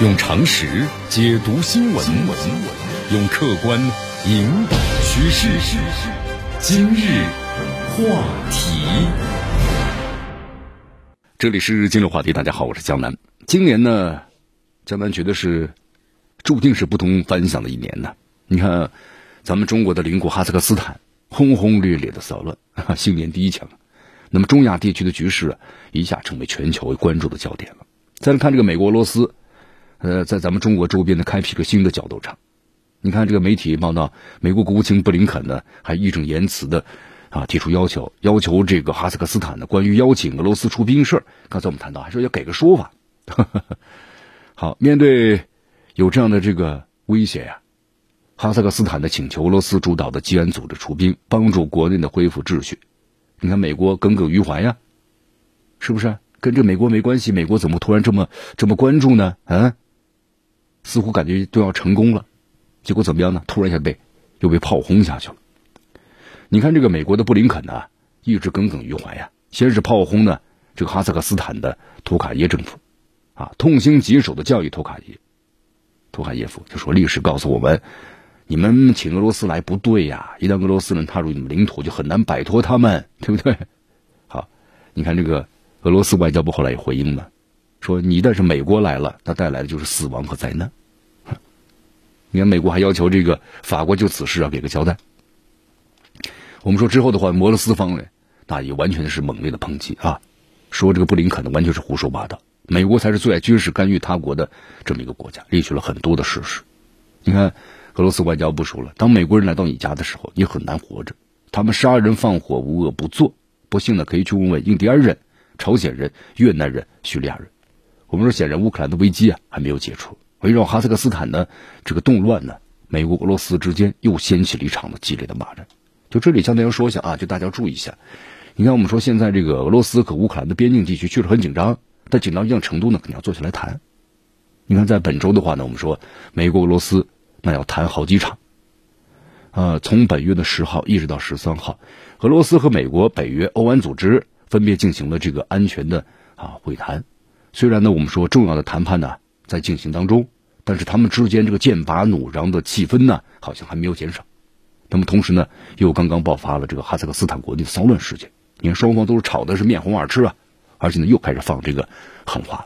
用常识解读新闻，用客观引导趋势。今日话题，这里是今日话题。大家好，我是江南。今年呢，江南觉得是注定是不同凡响的一年呢。你看，咱们中国的邻国哈萨克斯坦轰轰烈烈的骚乱，新年第一枪。那么中亚地区的局势一下成为全球关注的焦点了。再来看这个美国、俄罗斯。呃，在咱们中国周边呢，开辟个新的角斗场。你看这个媒体报道，美国国务卿布林肯呢，还义正言辞的啊提出要求，要求这个哈萨克斯坦呢，关于邀请俄罗斯出兵事儿，刚才我们谈到，还说要给个说法。好，面对有这样的这个威胁呀，哈萨克斯坦的请求俄罗斯主导的基安组织出兵，帮助国内的恢复秩序。你看美国耿耿于怀呀，是不是？跟这美国没关系，美国怎么突然这么这么关注呢？啊？似乎感觉都要成功了，结果怎么样呢？突然一下被又被炮轰下去了。你看这个美国的布林肯呢，一直耿耿于怀呀。先是炮轰呢这个哈萨克斯坦的图卡耶政府，啊，痛心疾首的教育图卡耶，图卡耶夫就说：“历史告诉我们，你们请俄罗斯来不对呀，一旦俄罗斯人踏入你们领土，就很难摆脱他们，对不对？”好，你看这个俄罗斯外交部后来也回应了。说你但是美国来了，那带来的就是死亡和灾难。你看，美国还要求这个法国就此事啊给个交代。我们说之后的话，摩罗斯方呢，那也完全是猛烈的抨击啊，说这个布林肯呢完全是胡说八道，美国才是最爱军事干预他国的这么一个国家，列举了很多的事实。你看，俄罗斯外交部说了，当美国人来到你家的时候，你很难活着，他们杀人放火无恶不作，不信呢可以去问问印第安人、朝鲜人、越南人、叙利亚人。我们说，显然乌克兰的危机啊还没有解除，围绕哈萨克斯坦的这个动乱呢，美国、俄罗斯之间又掀起了一场的激烈的骂战。就这里，向大家说一下啊，就大家注意一下。你看，我们说现在这个俄罗斯和乌克兰的边境地区确实很紧张，但紧张一定程度呢，肯定要坐下来谈。你看，在本周的话呢，我们说美国、俄罗斯那要谈好几场，呃，从本月的十号一直到十三号，俄罗斯和美国、北约、欧安组织分别进行了这个安全的啊会谈。虽然呢，我们说重要的谈判呢在进行当中，但是他们之间这个剑拔弩张的气氛呢，好像还没有减少。那么同时呢，又刚刚爆发了这个哈萨克斯坦国内的骚乱事件。你看双方都是吵的是面红耳赤啊，而且呢又开始放这个狠话。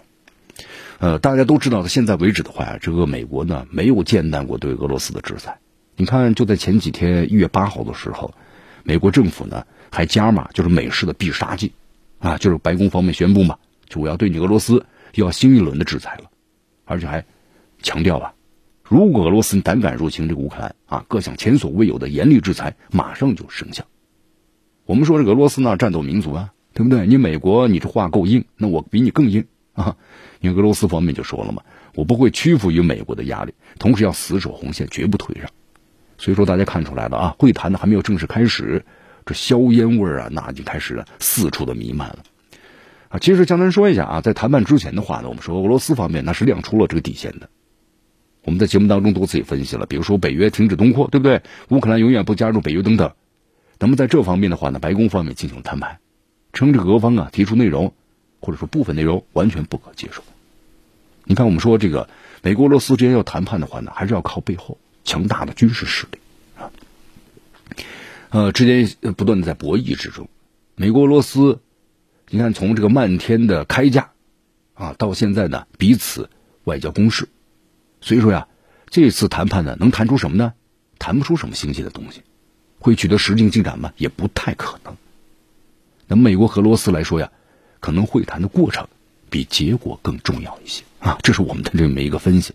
呃，大家都知道，到现在为止的话，这个美国呢没有间断过对俄罗斯的制裁。你看，就在前几天一月八号的时候，美国政府呢还加码，就是美式的必杀技啊，就是白宫方面宣布嘛。就我要对你俄罗斯要新一轮的制裁了，而且还强调啊，如果俄罗斯胆敢入侵这个乌克兰啊，各项前所未有的严厉制裁马上就生效。我们说这俄罗斯呢，战斗民族啊，对不对？你美国你这话够硬，那我比你更硬啊！因为俄罗斯方面就说了嘛，我不会屈服于美国的压力，同时要死守红线，绝不退让。所以说大家看出来了啊，会谈呢还没有正式开始，这硝烟味啊，那已经开始了四处的弥漫了。其实江南说一下啊，在谈判之前的话呢，我们说俄罗斯方面那是亮出了这个底线的。我们在节目当中多次也分析了，比如说北约停止东扩，对不对？乌克兰永远不加入北约等等。那么在这方面的话呢，白宫方面进行谈判，称这个俄方啊提出内容或者说部分内容完全不可接受。你看，我们说这个美国俄罗斯之间要谈判的话呢，还是要靠背后强大的军事实力啊。呃，之间不断的在博弈之中，美国俄罗斯。你看，从这个漫天的开价，啊，到现在呢，彼此外交攻势，所以说呀，这次谈判呢，能谈出什么呢？谈不出什么新鲜的东西，会取得实际进展吗？也不太可能。那么美国和俄罗斯来说呀，可能会谈的过程比结果更重要一些啊，这是我们的这么一个分析。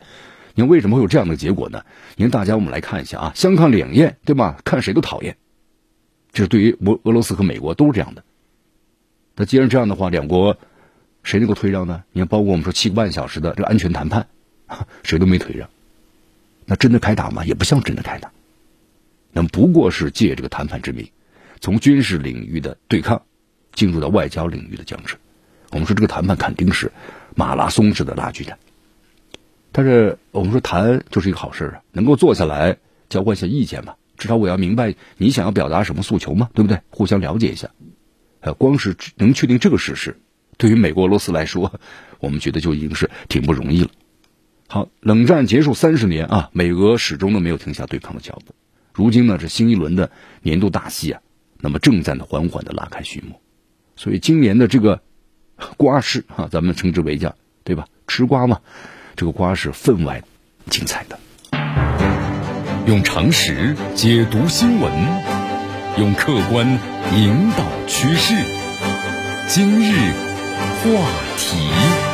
你看为什么会有这样的结果呢？你看大家我们来看一下啊，相看两厌，对吧？看谁都讨厌，这是对于俄俄罗斯和美国都是这样的。那既然这样的话，两国谁能够退让呢？你看，包括我们说七个半小时的这个安全谈判，谁都没退让。那真的开打吗？也不像真的开打。那不过是借这个谈判之名，从军事领域的对抗进入到外交领域的僵持。我们说这个谈判肯定是马拉松式的拉锯战。但是我们说谈就是一个好事啊，能够坐下来交换一下意见嘛，至少我要明白你想要表达什么诉求嘛，对不对？互相了解一下。呃，光是能确定这个事实，对于美国、俄罗斯来说，我们觉得就已经是挺不容易了。好，冷战结束三十年啊，美俄始终都没有停下对抗的脚步。如今呢，这新一轮的年度大戏啊，那么正在呢缓缓的拉开序幕。所以今年的这个瓜市啊，咱们称之为叫对吧？吃瓜嘛，这个瓜是分外精彩的。用常识解读新闻，用客观引导趋势。今日话题。